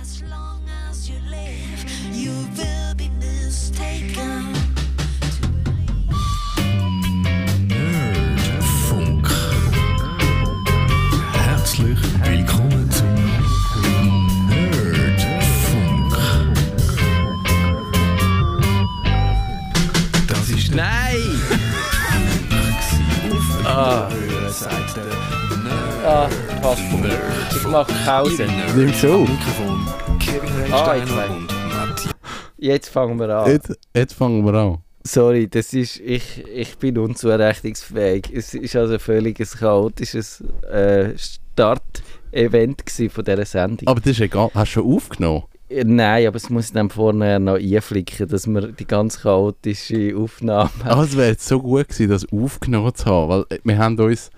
As long as you live, you will be mistaken. Ich mache Pause. Mikrofon Kevin Ah, jetzt fangen wir an. Jetzt, jetzt fangen wir an. Sorry, das ist, ich, ich bin unzurechnungsfähig. Es ist also völlig ein chaotisches äh, Start-Event von dieser Sendung. Aber das ist egal. Hast du schon aufgenommen? Nein, aber es muss dann vorne noch einflicken, dass wir die ganz chaotische Aufnahme Ah, es wäre so gut gewesen, das aufgenommen zu haben, weil äh, wir haben uns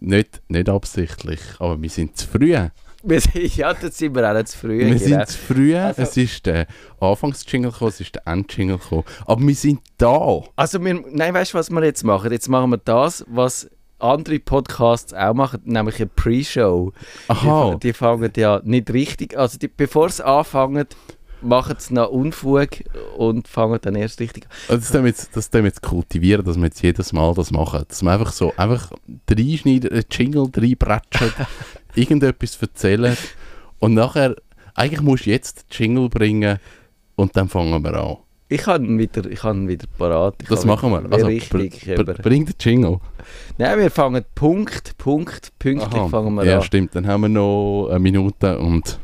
nicht, nicht absichtlich, aber wir sind zu früh. Wir sind, ja, da sind wir auch zu früh. Wir genau. sind zu früh. Also- es ist der Anfangsjingle gekommen, es ist der Endjingle gekommen. Aber wir sind da. Also, wir, nein, weißt du, was wir jetzt machen? Jetzt machen wir das, was andere Podcasts auch machen, nämlich eine Pre-Show. Aha. Die, die fangen ja nicht richtig, also die, bevor sie anfangen, machen sie noch Unfug und fangen dann erst richtig an. Also das jetzt, das wir jetzt kultivieren, dass wir jetzt jedes Mal das machen. Dass wir einfach so, einfach reinschneiden, einen Jingle reinbretschen, irgendetwas erzählen und nachher, eigentlich musst du jetzt den Jingle bringen und dann fangen wir an. Ich habe wieder, ich habe ihn wieder parat. Ich Das machen wir. Also, richtig. br- br- bring den Jingle. Nein, wir fangen Punkt, Punkt, pünktlich Aha. fangen wir ja, an. stimmt. Dann haben wir noch eine Minute und,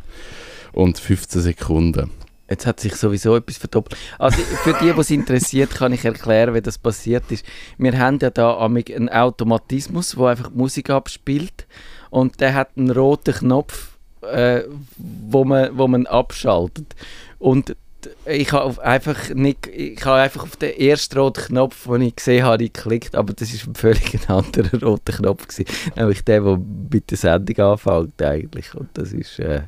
und 15 Sekunden. Jetzt hat sich sowieso etwas verdoppelt. Also für die, die es interessiert, kann ich erklären, wie das passiert ist. Wir haben ja da einen Automatismus, der einfach die Musik abspielt und der hat einen roten Knopf, äh, wo, man, wo man abschaltet. Und ich habe einfach nicht, ich habe einfach auf den ersten roten Knopf, den ich gesehen habe, geklickt, aber das ist ein völlig anderer roter Knopf gewesen, nämlich der, der mit der Sendung anfängt eigentlich. Und das ist äh,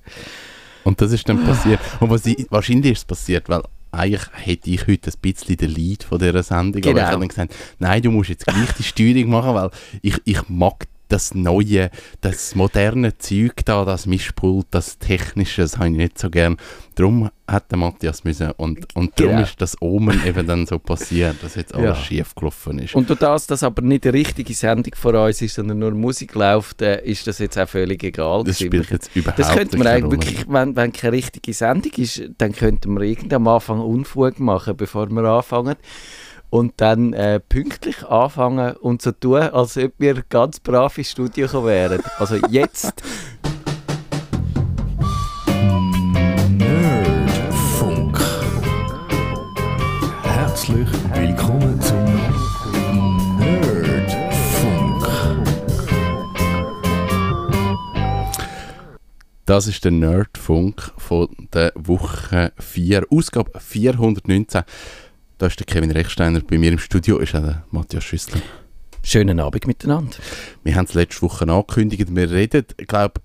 Und das ist dann passiert. Und was ich, wahrscheinlich ist es passiert, weil eigentlich hätte ich heute ein bisschen den Lead von dieser Sendung. Aber Genau. ich habe dann gesagt, nein, du musst jetzt gleich die Steuerung machen, weil ich, ich mag das neue, das moderne Zeug da, das Mischpult, das Technische, das habe ich nicht so gern. Darum hat der Matthias müssen und, und darum Genau. ist das Omen eben dann so passiert, dass jetzt alles Ja. schief gelaufen ist. Und durch das, dass aber nicht eine richtige Sendung vor uns ist, sondern nur Musik läuft, äh, ist das jetzt auch völlig egal. das gewesen. spielt jetzt überhaupt das könnte man eigentlich wirklich, wenn, wenn keine richtige Sendung ist, dann könnten wir irgendwie am Anfang Unfug machen, bevor wir anfangen. Und dann äh, pünktlich anfangen und so tun, als ob wir ganz brav ins Studio gekommen wären. Also jetzt, Nerdfunk. Herzlich willkommen zum Nerdfunk. Das ist der Nerdfunk von der Woche 4, Ausgabe 419. Da ist der Kevin Rechsteiner bei mir im Studio, ist auch der Matthias Schüssler. schönen Abend miteinander. Wir haben es letzte Woche angekündigt, wir reden, glaube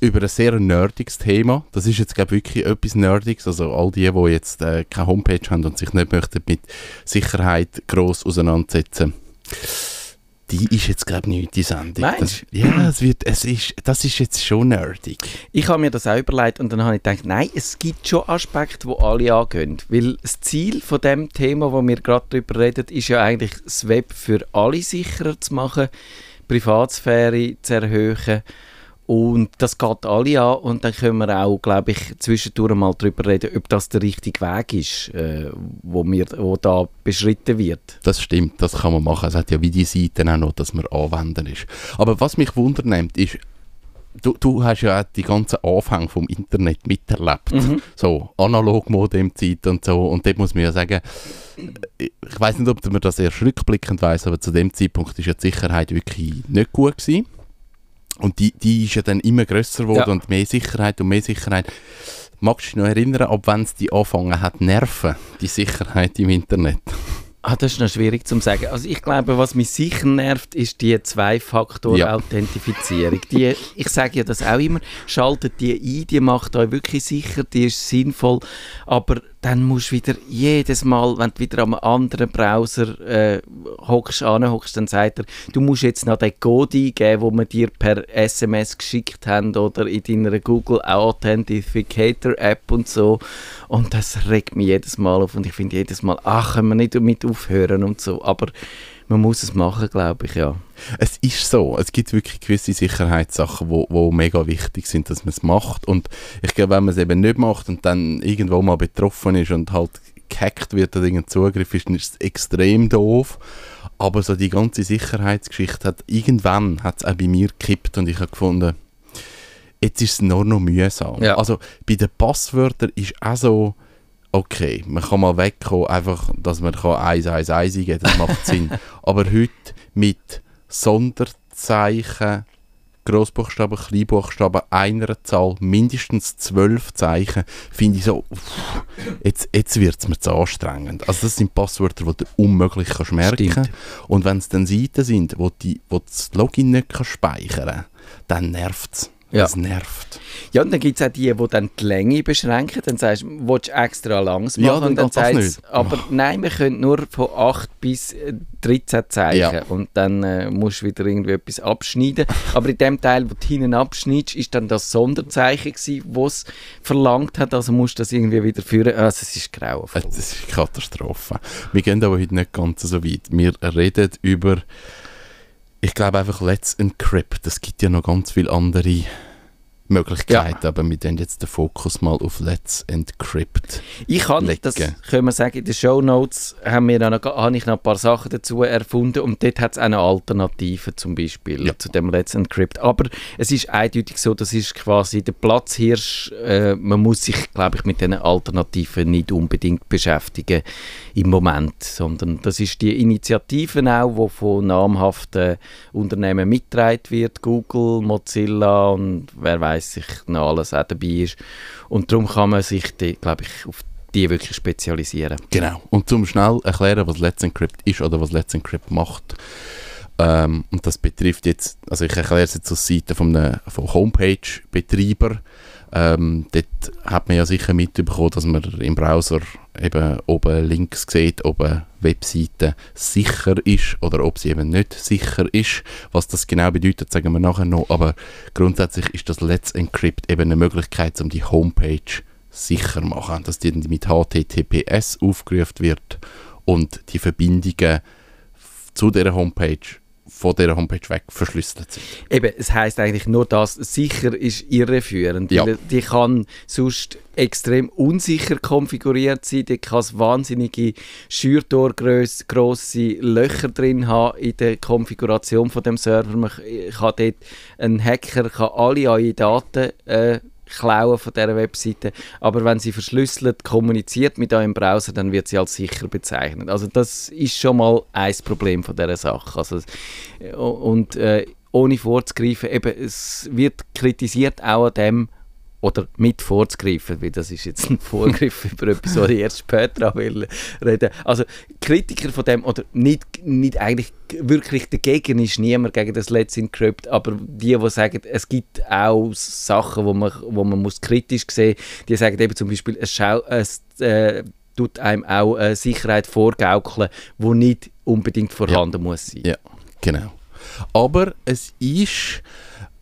über ein sehr nerdiges Thema. Das ist jetzt, glaube wirklich etwas Nerdiges. Also all die, die jetzt äh, keine Homepage haben und sich nicht möchten mit Sicherheit gross auseinandersetzen die ist jetzt, glaube ich, nicht die Sendung. Meinst Das, ja, es wird, es ist, das ist jetzt schon nerdig. Ich habe mir das auch überlegt und dann habe ich gedacht, nein, es gibt schon Aspekte, die alle angehen. Weil das Ziel von dem Thema, wo wir gerade darüber reden, ist ja eigentlich, das Web für alle sicherer zu machen, Privatsphäre zu erhöhen. Und das geht alle an und dann können wir auch, glaube ich, zwischendurch mal darüber reden, ob das der richtige Weg ist, äh, wo, wir, wo da beschritten wird. Das stimmt, das kann man machen. Es hat ja wie die Seiten auch noch, dass man anwenden ist. Aber was mich wundernimmt, ist, du, du hast ja auch die ganzen Anfänge vom Internet miterlebt. Mhm. So, Analogmodem-Zeit und so. Und dort muss man ja sagen, ich weiß nicht, ob man das erst rückblickend weiß, aber zu dem Zeitpunkt ist ja die Sicherheit wirklich nicht gut gewesen. Und die, die ist ja dann immer grösser geworden Ja. und mehr Sicherheit und mehr Sicherheit. Magst du dich noch erinnern, ab wann es die angefangen hat, nerven, die Sicherheit im Internet? Ah, das ist noch schwierig zu sagen. Also ich glaube, was mich sicher nervt, ist die Zwei-Faktor-Authentifizierung. Die, ich sage ja das auch immer, schaltet die ein, die macht euch wirklich sicher, die ist sinnvoll, aber dann musst du wieder jedes Mal, wenn du wieder am anderen Browser äh, hockst, anhockst, dann sagt er, du musst jetzt noch den Code eingeben, den wir dir per SMS geschickt haben oder in deiner Google Authenticator App und so. Und das regt mich jedes Mal auf und ich finde jedes Mal, ach, können wir nicht damit aufhören und so. Aber man muss es machen, glaube ich, ja. Es ist so, es gibt wirklich gewisse Sicherheitssachen, wo, wo mega wichtig sind, dass man es macht. Und ich glaube, wenn man es eben nicht macht und dann irgendwo mal betroffen ist und halt gehackt wird oder irgendein Zugriff ist, dann ist es extrem doof. Aber so die ganze Sicherheitsgeschichte hat irgendwann hat es auch bei mir gekippt und ich habe gefunden, jetzt ist es nur noch mühsam. Ja. Also bei den Passwörtern ist auch so, okay, man kann mal wegkommen, einfach, dass man kann 111 eingeben das macht Sinn. Aber heute mit Sonderzeichen, Großbuchstaben, Kleinbuchstaben, einer Zahl, mindestens zwölf Zeichen, finde ich so, uff, jetzt, jetzt wird es mir zu anstrengend. Also das sind Passwörter, die du unmöglich kannst merken Stimmt. Und wenn es dann Seiten sind, wo, die, wo das Login nicht kann speichern kann, dann nervt es. Ja. Das nervt. Ja, und dann gibt es auch die, die dann die Länge beschränken. Dann sagst du, willst du extra langs machen? Ja, dann und dann das sagt's, nicht. Aber nein, wir können nur von 8 bis äh, 13 Zeichen. Ja. Und dann äh, musst du wieder irgendwie etwas abschneiden. aber in dem Teil, wo du hinten abschneidest, ist dann das Sonderzeichen gewesen, es verlangt hat. Also musst du das irgendwie wieder führen. Also es ist grauenvoll. Das ist eine Katastrophe. Wir gehen aber heute nicht ganz so weit. Wir reden über, ich glaube einfach Let's Encrypt. Es gibt ja noch ganz viele andere Möglichkeiten, aber wir den jetzt den Fokus mal auf Let's Encrypt. Ich kann, legen. das können wir sagen, in den Show Notes haben wir noch, habe ich noch ein paar Sachen dazu erfunden und dort hat es auch eine Alternative zum Beispiel Ja. zu dem Let's Encrypt. Aber es ist eindeutig so, das ist quasi der Platzhirsch. Äh, man muss sich, glaube ich, mit diesen Alternativen nicht unbedingt beschäftigen im Moment, sondern das ist die Initiative auch, die von namhaften Unternehmen mitgetragen wird, Google, Mozilla und wer weiß sich noch alles auch dabei ist. Und darum kann man sich, glaube ich, auf die wirklich spezialisieren. Genau. Und zum schnell erklären, was Let's Encrypt ist oder was Let's Encrypt macht. Ähm, und das betrifft jetzt, also ich erkläre es jetzt aus Seite von, einem- Homepage-Betreiber. Ähm, dort hat man ja sicher mitbekommen, dass man im Browser eben oben links sieht, ob eine Webseite sicher ist oder ob sie eben nicht sicher ist. Was das genau bedeutet, sagen wir nachher noch. Aber grundsätzlich ist das Let's Encrypt eben eine Möglichkeit, um die Homepage sicher zu machen, dass die mit HTTPS aufgerufen wird und die Verbindungen zu der Homepage von der Homepage weg verschlüsselt sind. Eben, es heißt eigentlich nur das, sicher ist irreführend. Ja. Die kann sonst extrem unsicher konfiguriert sein, die kann wahnsinnige Schürtorgrosse Löcher drin haben in der Konfiguration von dem Server. Man kann dort, ein Hacker kann alle eure Daten äh, klauen von dieser Webseite, aber wenn sie verschlüsselt kommuniziert mit eurem Browser, dann wird sie als sicher bezeichnet. Also das ist schon mal ein Problem von dieser Sache. Also, äh, und äh, ohne vorzugreifen, eben, es wird kritisiert auch an dem, oder mit vorzugreifen, weil das ist jetzt ein Vorgriff über etwas, was ich erst später will reden. Also Kritiker von dem, oder nicht, nicht eigentlich wirklich dagegen ist niemand gegen das Let's Encrypt, aber die, die sagen, es gibt auch Sachen, wo man, wo man muss kritisch sehen die sagen eben zum Beispiel, es, schau, es äh, tut einem auch eine Sicherheit vorgaukeln, die nicht unbedingt vorhanden muss sein. Ja, genau. Aber es ist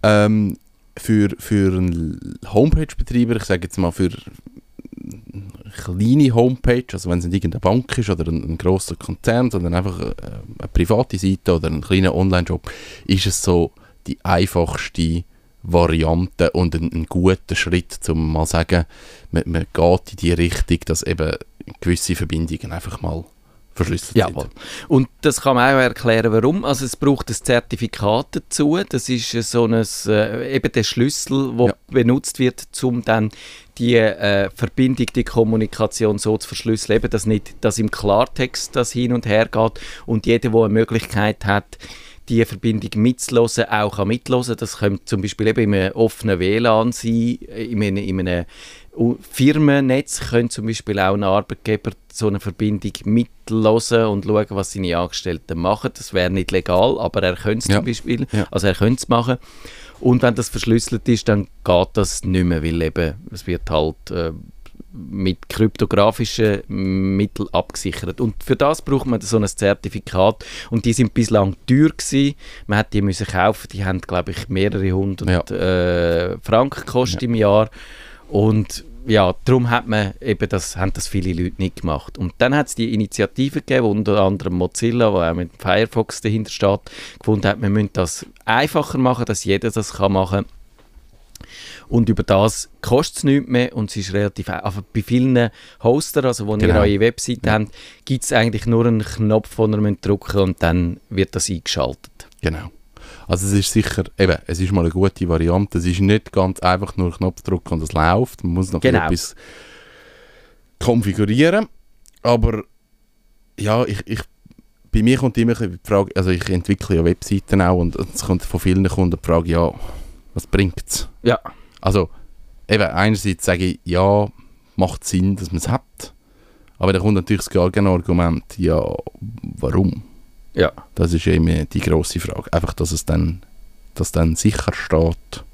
ähm, für, für einen Homepage-Betreiber, ich sage jetzt mal für eine kleine Homepage, also wenn es nicht irgendeine Bank ist oder ein, ein grosser Konzern, sondern einfach eine, eine private Seite oder ein kleiner Online-Shop, ist es so die einfachste Variante und ein, ein guter Schritt, um mal zu sagen, man, man geht in die Richtung, dass eben gewisse Verbindungen einfach mal verschlüsselt Jawohl. sind. Und das kann man auch erklären, warum. Also es braucht ein Zertifikat dazu. Das ist so ein, äh, eben der Schlüssel, der Ja. benutzt wird, um dann die äh, Verbindung, die Kommunikation so zu verschlüsseln, eben, dass nicht, dass im Klartext das hin und her geht und jeder, der eine Möglichkeit hat, die Verbindung mitzuhören, auch kann mithören. Das könnte zum Beispiel eben in einem offenen WLAN sein, äh, in einem, in einem Firmennetz könnte zum Beispiel auch ein Arbeitgeber so eine Verbindung mithören und schauen, was seine Angestellten machen. Das wäre nicht legal, aber er könnte es Ja. zum Beispiel. Ja. Also er könnte es machen. Und wenn das verschlüsselt ist, dann geht das nicht mehr, weil eben, es wird halt, äh, mit kryptografischen Mitteln abgesichert. Und für das braucht man so ein Zertifikat und die sind bislang teuer gewesen. Man hat die müssen kaufen, die haben glaube ich mehrere hundert äh, Franken gekostet im Jahr und ja, darum hat man eben das, haben das viele Leute nicht gemacht. Und dann hat es die Initiative gegeben, unter anderem Mozilla, wo auch mit Firefox dahinter steht, gefunden hat, wir müssen das einfacher machen, dass jeder das kann machen und über das kostet es nichts mehr und es ist relativ einfach bei vielen Hostern, also wo ihr Genau. eure Webseite habt, gibt es eigentlich nur einen Knopf, den ihr müsst drücken und dann wird das eingeschaltet. Genau. Also es ist sicher, eben, es ist mal eine gute Variante. Es ist nicht ganz einfach nur Knopf drücken und es läuft. Man muss noch Genau. etwas konfigurieren. Aber ja, ich, ich, bei mir kommt immer die Frage, also ich entwickle ja Webseiten auch und es kommt von vielen Kunden die Frage, ja, was bringt es? Ja, Also eben, einerseits sage ich, ja, macht Sinn, dass man es hat. Aber dann kommt natürlich das Gegenargument, ja, warum? Ja. Das ist eben die grosse Frage. Einfach, dass es dann, dass dann sicher steht.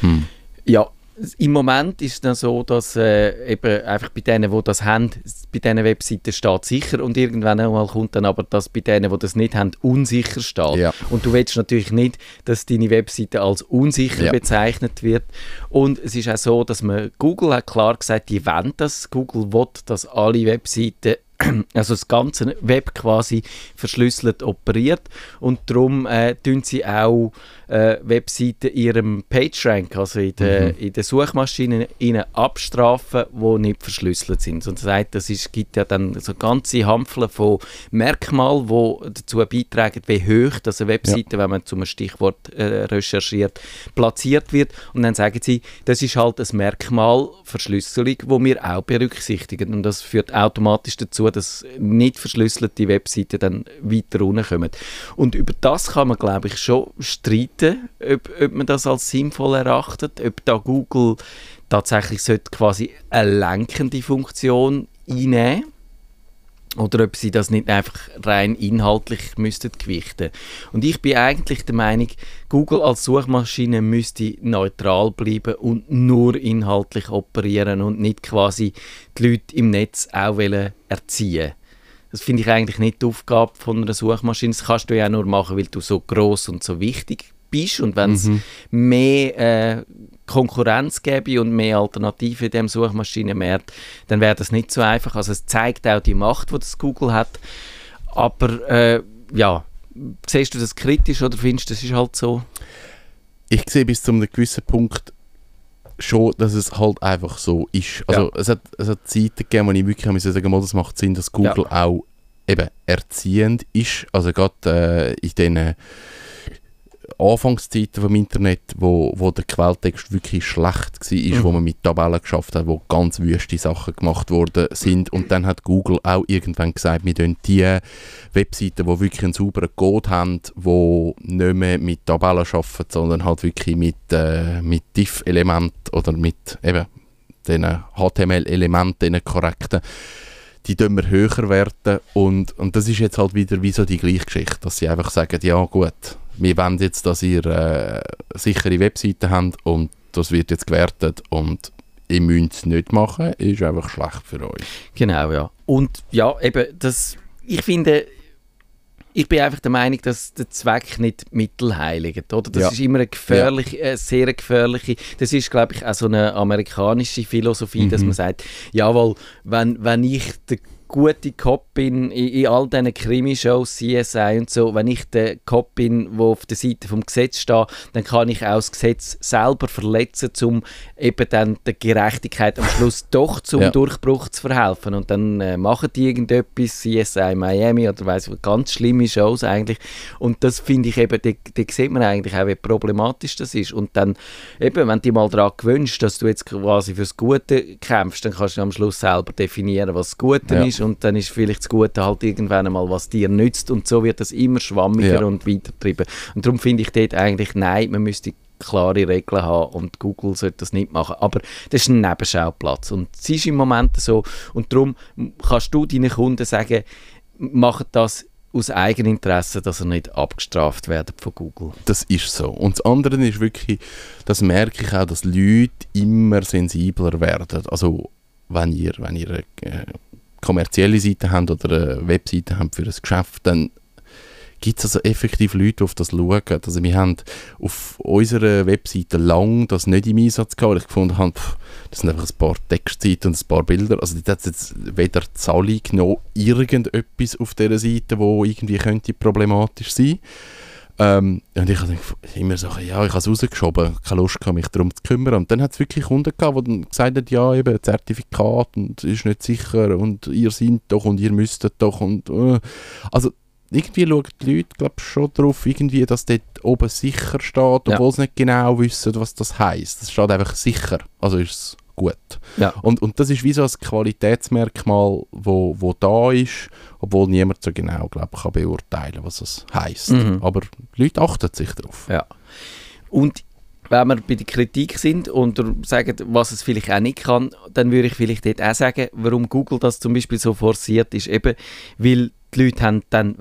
Hm. Ja, im Moment ist es dann so, dass äh, eben einfach bei denen, die das haben, bei diesen Webseiten steht sicher und irgendwann einmal kommt dann aber, dass bei denen, die das nicht haben, unsicher steht. Ja. Und du willst natürlich nicht, dass deine Webseite als unsicher Ja. bezeichnet wird. Und es ist auch so, dass man, Google hat klar gesagt, die wollen das. Google will, dass alle Webseiten also das ganze Web quasi verschlüsselt operiert und darum äh, tun sie auch äh, Webseiten in ihrem PageRank, also in den in der Suchmaschinen, ihnen abstrafen, die nicht verschlüsselt sind. Und heißt, das ist, gibt ja dann so ganze Hampfle von Merkmalen, die dazu beitragen, wie hoch das eine Webseite, wenn man zum Stichwort äh, recherchiert, platziert wird. Und dann sagen sie, das ist halt ein Merkmal Verschlüsselung, wo wir auch berücksichtigen. Und das führt automatisch dazu, dass nicht verschlüsselte Webseiten dann weiter runterkommen. Und über das kann man, glaube ich, schon streiten, ob, ob man das als sinnvoll erachtet, ob da Google tatsächlich sollte quasi eine lenkende Funktion einnehmen oder ob sie das nicht einfach rein inhaltlich müssten gewichten. Und ich bin eigentlich der Meinung, Google als Suchmaschine müsste neutral bleiben und nur inhaltlich operieren und nicht quasi die Leute im Netz auch wollen erziehen. Das finde ich eigentlich nicht die Aufgabe von einer Suchmaschine. Das kannst du ja nur machen, weil du so groß und so wichtig bist und wenn es mehr äh, Konkurrenz gäbe und mehr Alternativen in dem Suchmaschinenmarkt, dann wäre das nicht so einfach. Also es zeigt auch die Macht, die das Google hat. Aber äh, ja, siehst du das kritisch oder findest du, das ist halt so? Ich sehe bis zu einem gewissen Punkt schon, dass es halt einfach so ist. Also es, hat, es hat Zeiten gegeben, wo ich wirklich müssen sagen, mal, das macht Sinn, dass Google auch eben erziehend ist. Also gerade äh, in den Anfangszeiten vom Internet, wo, wo der Quelltext wirklich schlecht war, Mhm. wo man mit Tabellen geschafft hat, wo ganz wüste Sachen gemacht worden sind. Und dann hat Google auch irgendwann gesagt, wir tun die Webseiten, die wirklich einen sauberen Code haben, die nicht mehr mit Tabellen arbeiten, sondern halt wirklich mit, äh, mit Diff-Elementen oder mit eben den HTML-Elementen, den korrekten, die tun wir höher werten und, und das ist jetzt halt wieder wie so die gleiche Geschichte, dass sie einfach sagen, ja gut, wir wollen jetzt, dass ihr äh, sichere Webseiten habt und das wird jetzt gewertet und ihr müsst es nicht machen, ist einfach schlecht für euch. Genau, ja. Und ja, eben, das, ich finde, ich bin einfach der Meinung, dass der Zweck nicht Mittel heiligt, oder? Das Ja. ist immer eine gefährliche, äh, sehr gefährliche, das ist, glaube ich, auch so eine amerikanische Philosophie, dass man sagt, jawohl, wenn, wenn ich der gute Cop bin in, in all diesen Krimi-Shows, CSI und so, wenn ich der Cop bin, der auf der Seite vom Gesetz steht, dann kann ich auch das Gesetz selber verletzen, um eben dann der Gerechtigkeit am Schluss doch zum Ja. Durchbruch zu verhelfen. Und dann äh, machen die irgendetwas, CSI Miami oder weiss ich, ganz schlimme Shows eigentlich. Und das finde ich eben, da, da sieht man eigentlich auch, wie problematisch das ist. Und dann eben, wenn du dich mal daran gewöhnst, dass du jetzt quasi fürs Gute kämpfst, dann kannst du am Schluss selber definieren, was das Gute Ja. ist. Und dann ist vielleicht das Gute halt irgendwann einmal, was dir nützt. Und so wird das immer schwammiger Ja. und weitergetrieben. Und darum finde ich dort eigentlich, nein, man müsste klare Regeln haben und Google sollte das nicht machen. Aber das ist ein Nebenschauplatz und es ist im Moment so und darum kannst du deinen Kunden sagen, macht das aus Eigeninteresse, dass er nicht abgestraft werden von Google. Das ist so. Und das andere ist wirklich, das merke ich auch, dass Leute immer sensibler werden. Also wenn ihr, wenn ihr eine äh, kommerzielle Seite habt oder eine Webseite habt für ein Geschäft, dann gibt es also effektiv Leute, die auf das schauen. Also wir haben auf unserer Webseite lang das nicht im Einsatz gehabt, weil ich gefunden habe, pff, das sind einfach ein paar Textseiten und ein paar Bilder. Also dort hat jetzt weder Zahlung noch irgendetwas auf dieser Seite, wo irgendwie könnte problematisch sein ähm, und ich habe immer so, ja, ich habe es rausgeschoben, keine Lust gehabt, mich darum zu kümmern. Und dann hat es wirklich Kunden gehabt, die dann gesagt haben, ja, eben, Zertifikat und ist nicht sicher und ihr seid doch und ihr müsstet doch und äh. also irgendwie schauen die Leute glaub, schon darauf, irgendwie, dass dort oben sicher steht, obwohl sie nicht genau wissen, was das heisst. Es steht einfach sicher, also ist es gut. Ja. Und, und das ist wie so ein Qualitätsmerkmal, wo, wo da ist, obwohl niemand so genau glaub, kann beurteilen was es heisst. Mhm. Aber Leute achten sich darauf. Ja. Und wenn wir bei der Kritik sind und sagen, was es vielleicht auch nicht kann, dann würde ich vielleicht dort auch sagen, warum Google das zum Beispiel so forciert ist, eben, weil die Leute haben dann,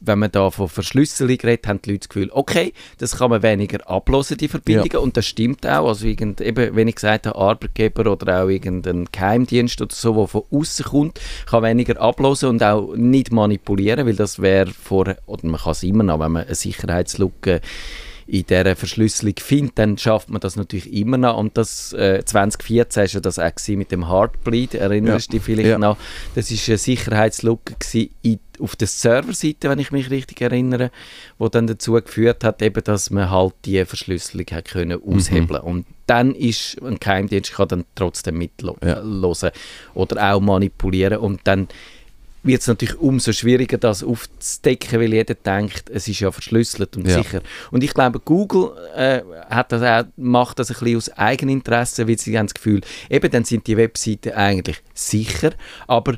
wenn man da von Verschlüsselung redet, haben die Leute das Gefühl, okay, das kann man weniger ablosen, die Verbindungen, und das stimmt auch, also irgend, eben, wenn ich gesagt habe, Arbeitgeber oder auch irgendein Geheimdienst oder so, der von außen kommt, kann weniger ablosen und auch nicht manipulieren, weil das wäre vor, oder man kann es immer noch, wenn man eine Sicherheitslücke in dieser Verschlüsselung findet, dann schafft man das natürlich immer noch. Und das äh, 2014 war ja das auch mit dem Heartbleed, erinnerst du dich vielleicht Ja. noch? Das war eine Sicherheitslücke in, auf der Serverseite, wenn ich mich richtig erinnere, wo dann dazu geführt hat, eben, dass man halt die Verschlüsselung hat können Mhm. aushebeln Und dann ist ein Geheimdienst kann dann trotzdem mitlosen Ja. oder auch manipulieren und dann wird es natürlich umso schwieriger, das aufzudecken, weil jeder denkt, es ist ja verschlüsselt und Ja. sicher. Und ich glaube, Google äh, hat das auch, macht das ein bisschen aus Eigeninteresse, weil sie haben das Gefühl, eben dann sind die Webseiten eigentlich sicher, aber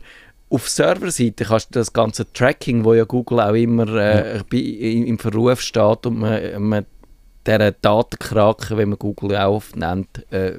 auf Serverseite kannst du das ganze Tracking, wo ja Google auch immer äh, bei, im im Verruf steht und man, man dieser Datenkrake, wenn man Google auch oft nennt, äh,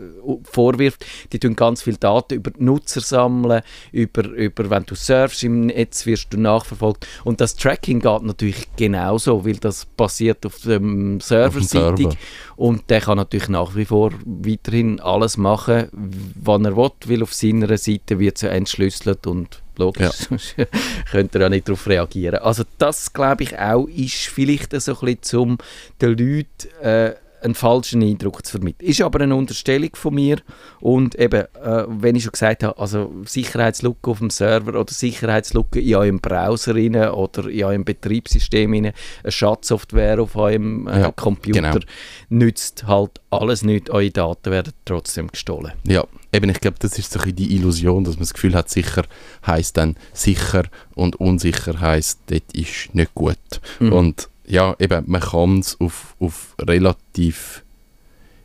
vorwirft, die tun ganz viele Daten über die Nutzer sammeln, über, über wenn du surfst im Netz, wirst du nachverfolgt. Und das Tracking geht natürlich genauso, weil das basiert auf dem Serverseitig. Server. Und der kann natürlich nach wie vor weiterhin alles machen, was er will, weil auf seiner Seite wird es ja entschlüsselt und logisch, sonst könnte er ja nicht darauf reagieren. Also das, glaube ich, auch ist vielleicht so ein bisschen, um den Leuten äh, einen falschen Eindruck zu vermitteln. Ist aber eine Unterstellung von mir und eben, äh, wenn ich schon gesagt habe, also Sicherheitslücke auf dem Server oder Sicherheitslücke in eurem Browser rein oder in eurem Betriebssystem rein, eine Schadsoftware auf eurem äh, Ja, Computer, genau. nützt halt alles nicht, eure Daten werden trotzdem gestohlen. Ja, eben, ich glaube, das ist so ein die Illusion, dass man das Gefühl hat, sicher heisst dann sicher und unsicher heisst, das ist nicht gut. Mhm. Und ja, eben, man kann es auf, auf relativ,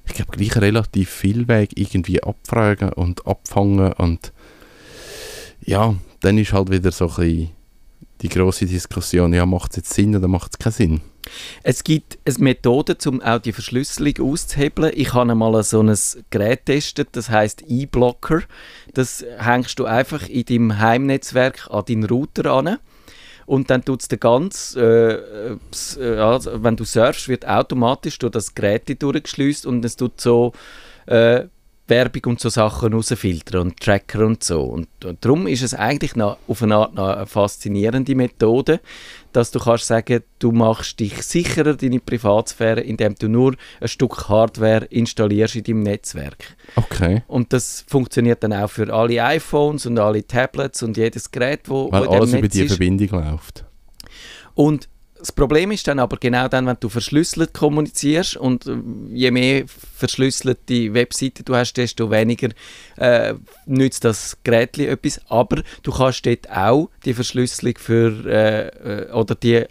ich glaube, gleich relativ viel Weg irgendwie abfragen und abfangen und ja, dann ist halt wieder so ein bisschen die große Diskussion, ja, macht es jetzt Sinn oder macht es keinen Sinn? Es gibt eine Methode, um auch die Verschlüsselung auszuhebeln. Ich habe einmal so ein Gerät getestet, das heißt E-Blocker. Das hängst du einfach in deinem Heimnetzwerk an deinen Router an. Und dann tut es den ganz, äh, äh, also wenn du surfst, wird automatisch durch das Gerät durchgeschleust und es tut so äh, Werbung und so Sachen rausfiltern und Tracker und so. Und, und darum ist es eigentlich noch, auf eine Art noch eine faszinierende Methode, dass du kannst sagen, du machst dich sicherer, deine Privatsphäre, indem du nur ein Stück Hardware installierst in deinem Netzwerk. Okay. Und das funktioniert dann auch für alle iPhones und alle Tablets und jedes Gerät, wo, Weil wo alles über die ist. Verbindung läuft. Und das Problem ist dann aber genau dann, wenn du verschlüsselt kommunizierst und äh, je mehr verschlüsselte Webseiten du hast, desto weniger äh, nützt das Gerät etwas. Aber du kannst dort auch die Verschlüsselung für äh, äh, oder die äh,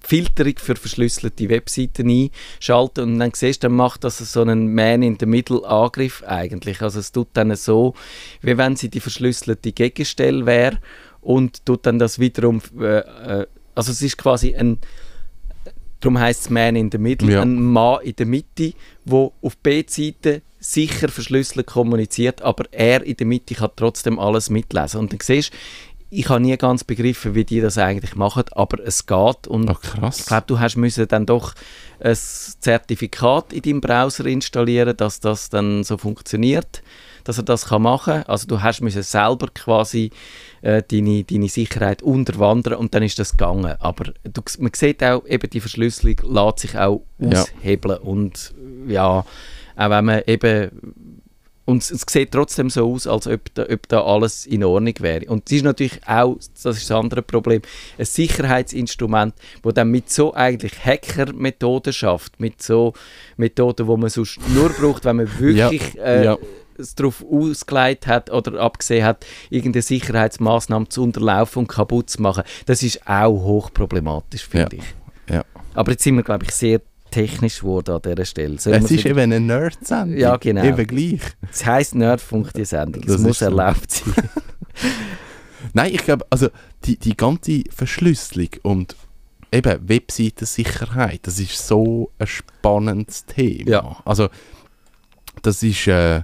Filterung für verschlüsselte Webseiten einschalten und dann siehst du, dann macht das so einen Man-in-the-Middle-Angriff eigentlich. Also es tut dann so, wie wenn sie die verschlüsselte Gegenstelle wäre und tut dann das wiederum, äh, also es ist quasi ein, darum heißt es Man in the Middle, Ja. ein Mann in der Mitte, wo auf B-Seite sicher verschlüsselt kommuniziert, aber er in der Mitte kann trotzdem alles mitlesen. Und dann siehst ich habe nie ganz begriffen, wie die das eigentlich machen, aber es geht und Ah, krass. ich glaube, du hast müssen dann doch ein Zertifikat in deinem Browser installieren, dass das dann so funktioniert, dass er das kann machen. Also du hast müssen selber quasi äh, deine, deine Sicherheit unterwandern und dann ist das gegangen. Aber du, man sieht auch, eben die Verschlüsselung lässt sich auch Ja. aushebeln und ja, auch wenn man eben und es, es sieht trotzdem so aus, als ob da, ob da alles in Ordnung wäre. Und es ist natürlich auch, das ist das andere Problem, ein Sicherheitsinstrument, wo dann mit so eigentlich Hacker-Methoden schafft, mit so Methoden, wo man sonst nur braucht, wenn man wirklich Ja, äh, ja. Es darauf ausgelegt hat oder abgesehen hat, irgendeine Sicherheitsmaßnahme zu unterlaufen und kaputt zu machen. Das ist auch hochproblematisch, finde Ja. ich. Ja. Aber jetzt sind wir, glaube ich, sehr technisch geworden an dieser Stelle. Sollen Es ist wieder- eben eine Nerd-Sendung. Ja, genau. Eben gleich. es heisst Nerdfunk, die Sendung. Es Das muss so. erlaubt sein. Nein, ich glaube, also die, die ganze Verschlüsselung und eben Webseitensicherheit, das ist so ein spannendes Thema. Ja. Also das ist äh,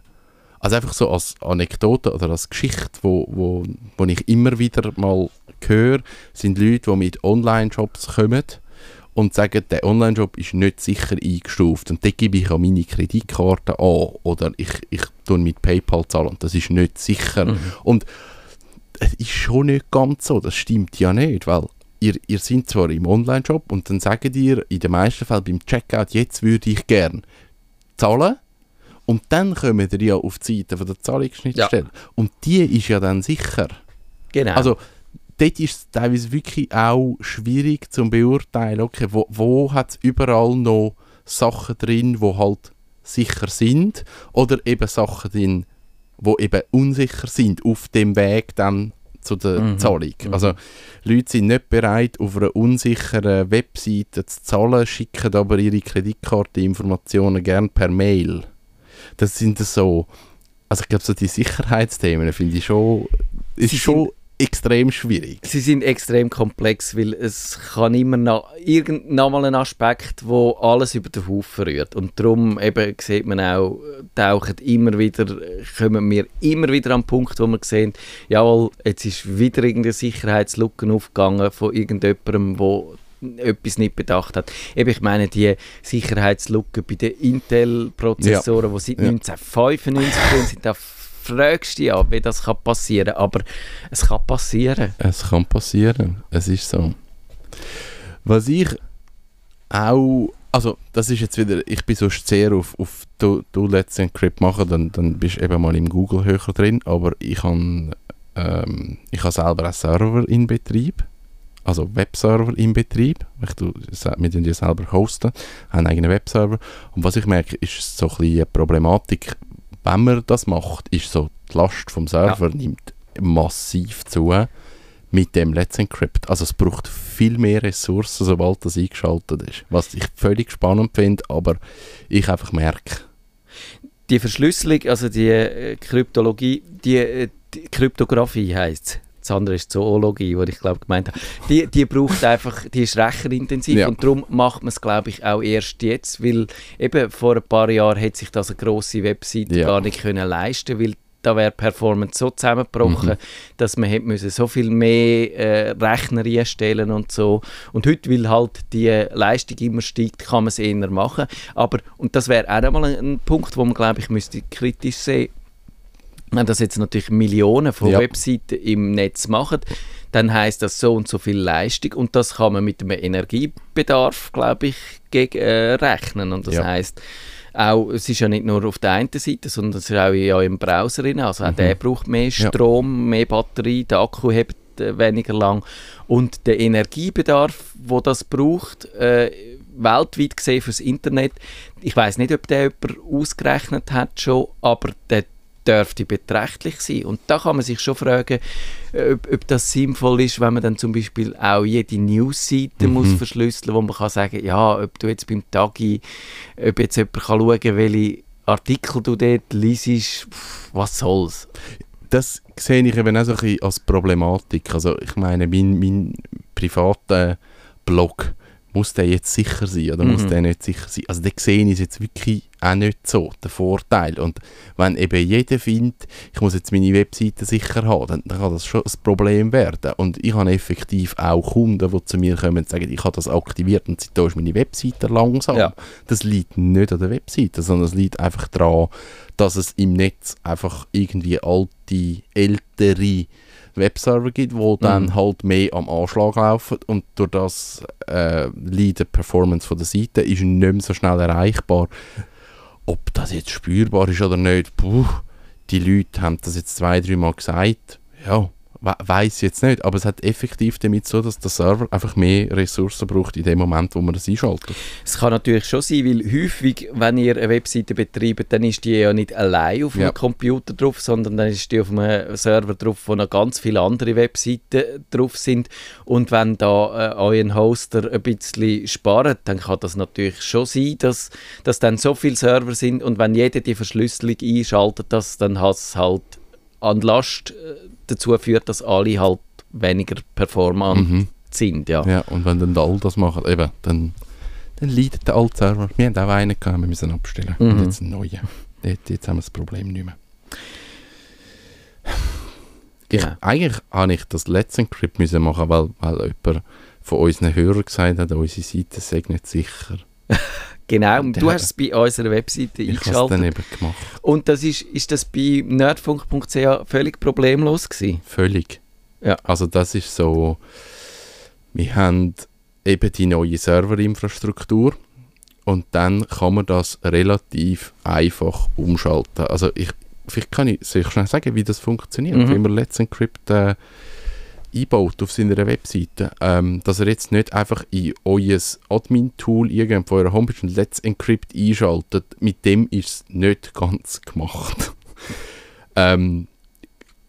also einfach so als Anekdote oder als Geschichte, wo, wo, wo ich immer wieder mal höre, sind Leute, die mit Online-Jobs kommen und sagen, der Online-Job ist nicht sicher eingestuft und dort gebe ich auch meine Kreditkarte an oder ich, ich tue mit PayPal zahlen und das ist nicht sicher. Und es ist schon nicht ganz so, das stimmt ja nicht, weil ihr, ihr seid zwar im Online-Shop und dann sagen ihr in den meisten Fällen beim Checkout, jetzt würde ich gern zahlen und dann kommen ihr ja auf die Seite von der Zahlungsschnittstelle und die ist ja dann sicher. Genau. Also dort ist es teilweise wirklich auch schwierig zu beurteilen, okay, wo, wo hat es überall noch Sachen drin, wo halt sicher sind oder eben Sachen drin, wo eben unsicher sind auf dem Weg dann zu der Mhm. Zahlung. Also Leute sind nicht bereit, auf einer unsicheren Webseite zu zahlen, schicken aber ihre Kreditkarteninformationen gern per Mail. Das sind so, also ich glaube so die Sicherheitsthemen finde ich schon, ist Sie schon extrem schwierig. Sie sind extrem komplex, weil es kann immer noch irgendwann mal einen Aspekt, wo alles über den Haufen rührt. Und darum eben sieht man auch, tauchen immer wieder, kommen wir immer wieder an den Punkt, wo wir sehen, jawohl, jetzt ist wieder irgendeine Sicherheitslücke aufgegangen von irgendjemandem, wo etwas nicht bedacht hat. Eben, ich meine, die Sicherheitslücke bei den Intel-Prozessoren, die seit Ja. 1995 drin sind, da fragst du dich ja, wie das kann passieren Aber es kann passieren. Es kann passieren, es ist so. Was ich auch, also das ist jetzt wieder, ich bin sonst sehr auf, auf du, du Let's Encrypt machen, dann, dann bist du eben mal im Google höher drin, aber ich habe ähm, ich habe selber einen Server in Betrieb, also Webserver in Betrieb, ich tu, wir tun die selber hosten, haben einen eigenen Webserver und was ich merke, ist so ein bisschen eine Problematik, wenn man das macht, ist so, die Last vom Server nimmt massiv zu mit dem Let's Encrypt. Also es braucht viel mehr Ressourcen, sobald das eingeschaltet ist. Was ich völlig spannend finde, aber ich einfach merke, Die Verschlüsselung, also die äh, Kryptologie, die, äh, die Kryptographie heisst es. Das andere ist Zoologie, die ich glaube gemeint habe. Die, die braucht einfach, die ist recherintensiv Ja. und darum macht man es glaube ich auch erst jetzt, weil eben vor ein paar Jahren hätte sich das eine grosse Webseite Ja. gar nicht können leisten, weil da wäre Performance so zusammengebrochen, Mhm. dass man hätte müssen so viel mehr äh, Rechner einstellen und so. Und heute, weil halt die Leistung immer steigt, kann man es eher machen. Aber, und das wäre auch einmal ein, ein Punkt, wo man, glaube ich, müsste kritisch sehen wenn das jetzt natürlich Millionen von Ja. Webseiten im Netz machen, dann heißt das so und so viel Leistung und das kann man mit dem Energiebedarf, glaube ich, gegen, äh, rechnen. Und das Ja. heißt auch, es ist ja nicht nur auf der einen Seite, sondern es ist auch ja im Browser drin. Also auch der braucht mehr Ja. Strom, mehr Batterie, der Akku hebt äh, weniger lang und der Energiebedarf, wo das braucht, äh, weltweit gesehen fürs Internet, ich weiß nicht, ob der jemand ausgerechnet hat schon, aber der dürfte beträchtlich sein. Und da kann man sich schon fragen, ob, ob das sinnvoll ist, wenn man dann zum Beispiel auch jede Newsseite Mhm. muss verschlüsseln, wo man kann sagen, ja, ob du jetzt beim Tagi, ob jetzt jemand kann schauen kann, welche Artikel du dort liest, was soll's. das sehe ich eben auch so ein bisschen als Problematik. Also ich meine, mein, mein privater Blog muss der jetzt sicher sein oder muss Mhm. der nicht sicher sein? Also da sehe ich es jetzt wirklich auch nicht so, der Vorteil. Und wenn eben jeder findet, ich muss jetzt meine Webseite sicher haben, dann, dann kann das schon ein Problem werden. Und ich habe effektiv auch Kunden, die zu mir kommen und sagen, ich habe das aktiviert und seitdem ist meine Webseite langsam. Ja. Das liegt nicht an der Webseite, sondern es liegt einfach daran, dass es im Netz einfach irgendwie alte, ältere Webserver gibt, wo dann halt mehr am Anschlag laufen und durch das äh, die Performance von der Seite ist nicht mehr so schnell erreichbar. Ob das jetzt spürbar ist oder nicht, puh, die Leute haben das jetzt zwei, drei Mal gesagt, ja, weiß jetzt nicht, aber es hat effektiv damit so, dass der Server einfach mehr Ressourcen braucht in dem Moment, wo man das einschaltet. Es kann natürlich schon sein, weil häufig, wenn ihr eine Webseite betreibt, dann ist die ja nicht allein auf Ja. einem Computer drauf, sondern dann ist die auf einem Server drauf, wo noch ganz viele andere Webseiten drauf sind. Und wenn da äh, euer Hoster ein bisschen spart, dann kann das natürlich schon sein, dass, dass dann so viele Server sind und wenn jeder die Verschlüsselung einschaltet, dass dann es halt an Last äh, dazu führt, dass alle halt weniger performant Mhm. sind. Ja. Ja, und wenn dann all das machen, eben, dann, dann leidet der alte Server. Wir haben auch einen gehabt, wir müssen abstellen. Mhm. Und jetzt einen neuen. Jetzt, jetzt haben wir das Problem nicht mehr. Ich, Ja. Eigentlich habe ich das Let's Encrypt müssen machen, weil, weil jemand von unseren Hörern gesagt hat, unsere Seite sei nicht sicher. Genau, du hast es bei unserer Webseite Ich habe es eingeschaltet. dann eben gemacht. Und das ist, ist das bei nerdfunk.ch völlig problemlos gewesen? Völlig. Ja. Also das ist so, wir haben eben die neue Serverinfrastruktur und dann kann man das relativ einfach umschalten. Also ich, vielleicht kann ich, ich schnell sagen, wie das funktioniert, Mhm. wie man Let's Encrypt äh, einbaut auf seiner Webseite, ähm, dass er jetzt nicht einfach in euer Admin-Tool irgendwo eurer Homepage ein Let's Encrypt einschaltet, mit dem ist es nicht ganz gemacht. ähm,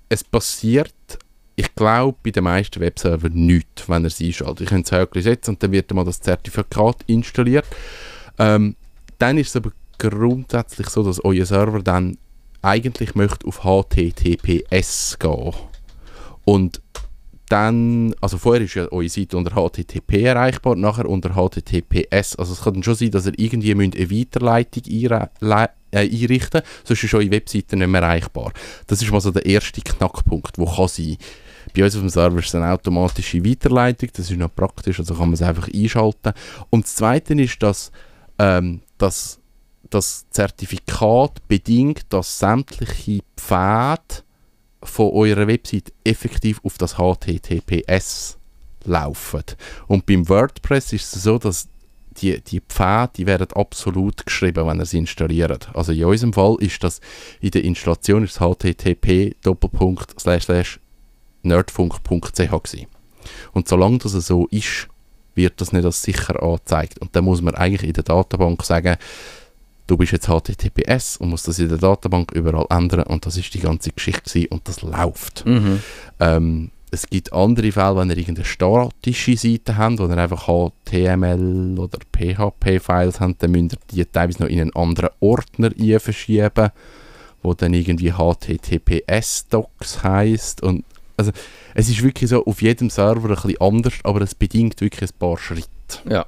es passiert, ich glaube, bei den meisten Webservern nichts, wenn er es einschaltet. Ich könnte das Häkchen setzen und dann wird mal das Zertifikat installiert. Ähm, dann ist es aber grundsätzlich so, dass euer Server dann eigentlich möchte auf HTTPS gehen. Und dann, also vorher ist ja eure Seite unter HTTP erreichbar, nachher unter HTTPS. Also es kann schon sein, dass ihr irgendwie müsst eine Weiterleitung äh, einrichten müsst, sonst ist eure Webseite nicht mehr erreichbar. Das ist mal so der erste Knackpunkt, der kann sein. Bei uns auf dem Server ist es eine automatische Weiterleitung, das ist noch praktisch, also kann man es einfach einschalten. Und das Zweite ist, dass ähm, das, das Zertifikat bedingt, dass sämtliche Pfade von eurer Website effektiv auf das HTTPS laufen. Und beim WordPress ist es so, dass die, die Pfade, die werden absolut geschrieben, wenn ihr sie installiert. Also in unserem Fall ist das in der Installation ist http nerdfunk.ch. Und solange das so ist, wird das nicht als sicher angezeigt. Und dann muss man eigentlich in der Datenbank sagen, du bist jetzt HTTPS und musst das in der Datenbank überall ändern und das ist die ganze Geschichte und das läuft. Mhm. Ähm, es gibt andere Fälle, wenn ihr irgendeine statische Seite habt, wo ihr einfach HTML oder PHP-Files habt, dann müsst ihr die teilweise noch in einen anderen Ordner verschieben, wo dann irgendwie HTTPS-Docs heisst und also es ist wirklich so auf jedem Server ein bisschen anders, aber es bedingt wirklich ein paar Schritte. Ja.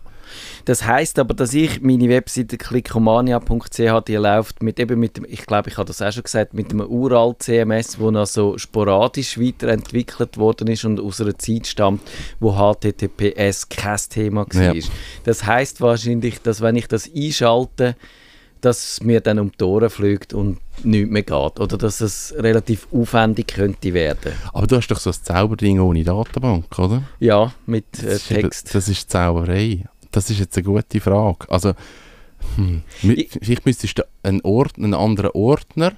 Das heißt aber, dass ich meine Webseite klickomania.ch, die läuft mit eben mit dem, ich glaube, ich habe das auch schon gesagt, mit einem uralt CMS, wo noch so sporadisch weiterentwickelt worden ist und aus einer Zeit stammt, wo HTTPS kein Thema war. Ja. Das heißt wahrscheinlich, dass wenn ich das einschalte, dass es mir dann um die Ohren fliegt und nichts mehr geht. Oder dass es relativ aufwendig könnte werden. Aber du hast doch so ein Zauberding ohne Datenbank, oder? Ja, mit äh, Das ist Text. Das ist Zauberei. Das ist jetzt eine gute Frage. Also, hm, Ich- vielleicht müsstest du einen, Ort, einen anderen Ordner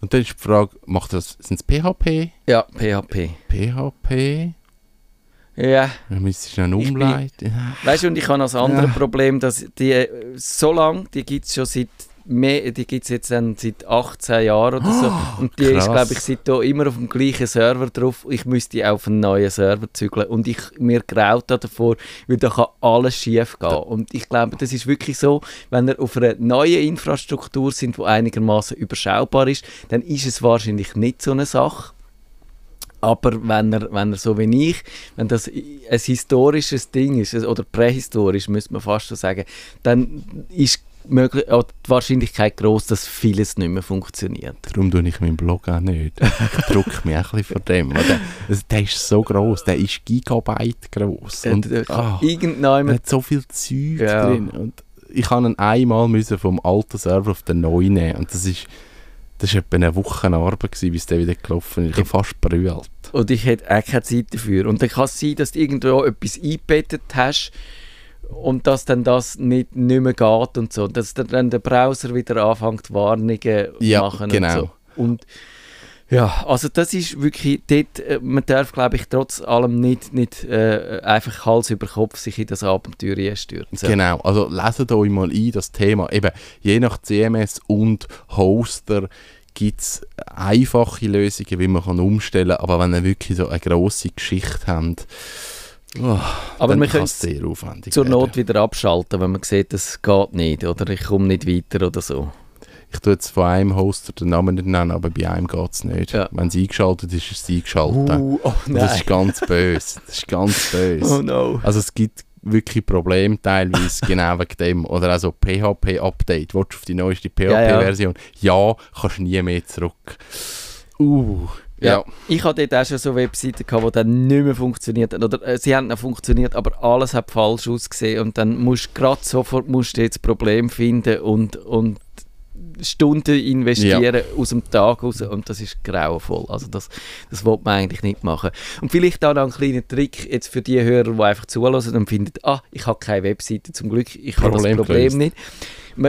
und dann ist die Frage, macht das, sind es PHP? Ja, PHP. PHP? Ja, Dann müsstest du einen umleiten. Weißt du, und ich habe noch das andere Ja. Problem, dass die so lange, die gibt es schon seit mehr, die gibt es jetzt dann seit 18 Jahren oder so. Und die ist, krass. glaube ich, seitdem immer auf dem gleichen Server drauf. Ich müsste auf einen neuen Server zügeln. Und ich, mir graut da davor, weil da kann alles schief gehen. Und ich glaube, das ist wirklich so, wenn wir auf einer neuen Infrastruktur sind, die einigermaßen überschaubar ist, dann ist es wahrscheinlich nicht so eine Sache. Aber wenn er, wenn er so wie ich, wenn das ein historisches Ding ist, oder prähistorisch, müsste man fast so sagen, dann ist möglich, auch die Wahrscheinlichkeit groß, dass vieles nicht mehr funktioniert. Darum tue ich meinen Blog auch nicht. Ich drücke mich auch ein bisschen von dem. Der, der ist so groß, der ist Gigabyte groß. Und Äh, ah, er Irgendjemand hat so viel Zeug Ja. drin. Und ich habe ihn einmal müssen vom alten Server auf den neuen nehmen. Und das ist, das ist etwa eine Woche Arbeit, gewesen, bis der wieder gelaufen ist. Ich habe fast brüllt. Und ich hätte auch keine Zeit dafür. Und dann kann es sein, dass du irgendwo etwas eingebettet hast und dass dann das nicht, nicht mehr geht und so. Dass dann- der Browser wieder anfängt, Warnungen Ja, machen genau. und so. Und ja, also das ist wirklich dort, äh, man darf glaube ich trotz allem nicht, nicht äh, einfach Hals über Kopf sich in das Abenteuer stürzen. Genau, also leset euch mal ein, das Thema. Eben, je nach CMS und Hoster gibt es einfache Lösungen, wie man kann umstellen kann. Aber wenn ihr wirklich so eine grosse Geschichte habt, oh, Aber wir kann es sehr aufwendig zur werden. Not wieder abschalten, wenn man sieht, das geht nicht oder ich komme nicht weiter oder so. Ich tue jetzt von einem Hoster den Namen nicht nennen, aber bei einem geht es nicht. Ja. Wenn es eingeschaltet ist, ist es eingeschaltet. Uh, oh das ist ganz böse. Das ist ganz böse. Oh no. Also es gibt wirklich Probleme teilweise genau wegen dem. Oder auch so PHP-Update. Willst du auf die neueste Ja, ja. PHP-Version? Ja, kannst nie mehr zurück. Uh, ja. Ich hatte dort auch schon so Webseiten, gehabt, die dann nicht mehr funktioniert haben. Oder äh, sie haben noch funktioniert, aber alles hat falsch ausgesehen. Und dann musst du gerade sofort musst du jetzt Problem finden und, und Stunden investieren aus dem Tag raus. Und das ist grauenvoll. Also das, das will man eigentlich nicht machen. Und vielleicht auch noch ein kleiner Trick jetzt für die Hörer, die einfach zulassen und finden, ah, ich habe keine Webseite zum Glück, ich habe das Problem gelöst. nicht.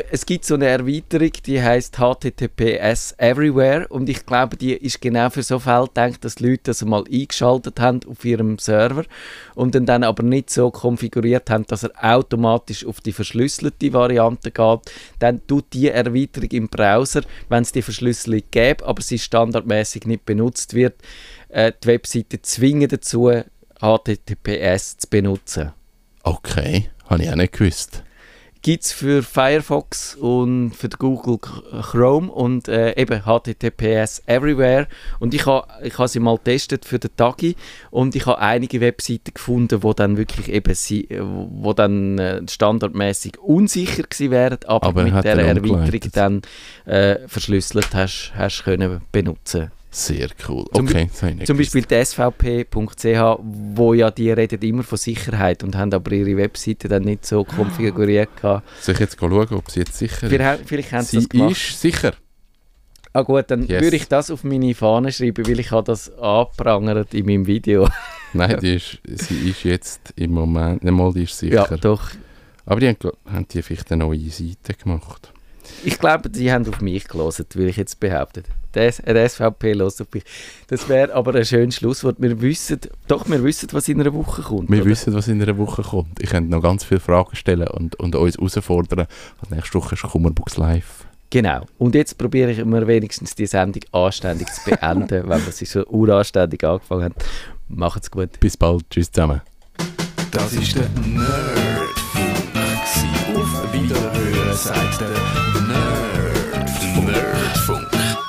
Es gibt so eine Erweiterung, die heißt HTTPS Everywhere und ich glaube, die ist genau für so Fälle gedacht, dass die Leute das mal eingeschaltet haben auf ihrem Server und dann, dann aber nicht so konfiguriert haben, dass er automatisch auf die verschlüsselte Variante geht. Dann tut die Erweiterung im Browser, wenn es die Verschlüsselung gäbe, aber sie standardmäßig nicht benutzt wird, äh, die Webseite zwingen dazu, HTTPS zu benutzen. Okay, habe ich auch nicht gewusst. Gibt es für Firefox und für Google Ch- Chrome und äh, eben HTTPS Everywhere. Und ich habe ich ha sie mal getestet für den Tagi und ich habe einige Webseiten gefunden, wo dann wirklich eben sie, wo dann äh, standardmäßig unsicher gewesen wären, aber, Aber mit der er Erweiterung dann äh, verschlüsselt hast, hast können benutzen. Sehr cool. Zum Okay, nicht Zum Beispiel die svp.ch, wo ja die reden immer von Sicherheit und haben aber ihre Webseite dann nicht so konfiguriert gehabt. Soll ich jetzt schauen, ob sie jetzt sicher haben- Vielleicht haben sie Sie das gemacht. ist sicher. Ah gut, dann Yes. würde ich das auf meine Fahne schreiben, weil ich habe das angeprangert in meinem Video. Nein, die ist, sie ist jetzt im Moment, nicht mal, die ist sicher. Ja, doch. Aber die haben, haben die vielleicht eine neue Seite gemacht. Ich glaube, sie haben auf mich gelesen, will ich jetzt behaupten. Der, der SVP los auf mich. Das wäre aber ein schönes Schlusswort. Wir wissen, doch, wir wissen, was in einer Woche kommt. Wir oder? wissen, was in einer Woche kommt. Ich könnte noch ganz viele Fragen stellen und, und uns herausfordern. Und nächste Woche ist Kummerbuchs live. Genau. Und jetzt probiere ich immer wenigstens die Sendung anständig zu beenden, wenn wir sie so uranständig angefangen haben. Macht's gut. Bis bald. Tschüss zusammen. Das ist der Nerdfunk. Auf Wiederhören sagt der.